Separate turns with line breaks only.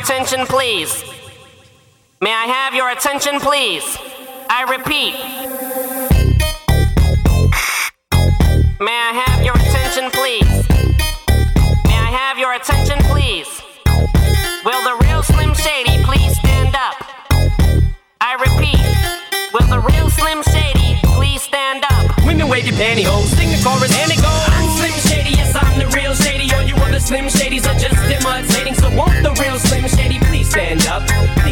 attention, please? May I have your attention, please? I repeat. May I have your attention, please? May I have your attention, please? Will the real Slim Shady please stand up? I repeat. Will the real Slim Shady please stand up?
Women wave your pantyhose, sing the chorus and it goes.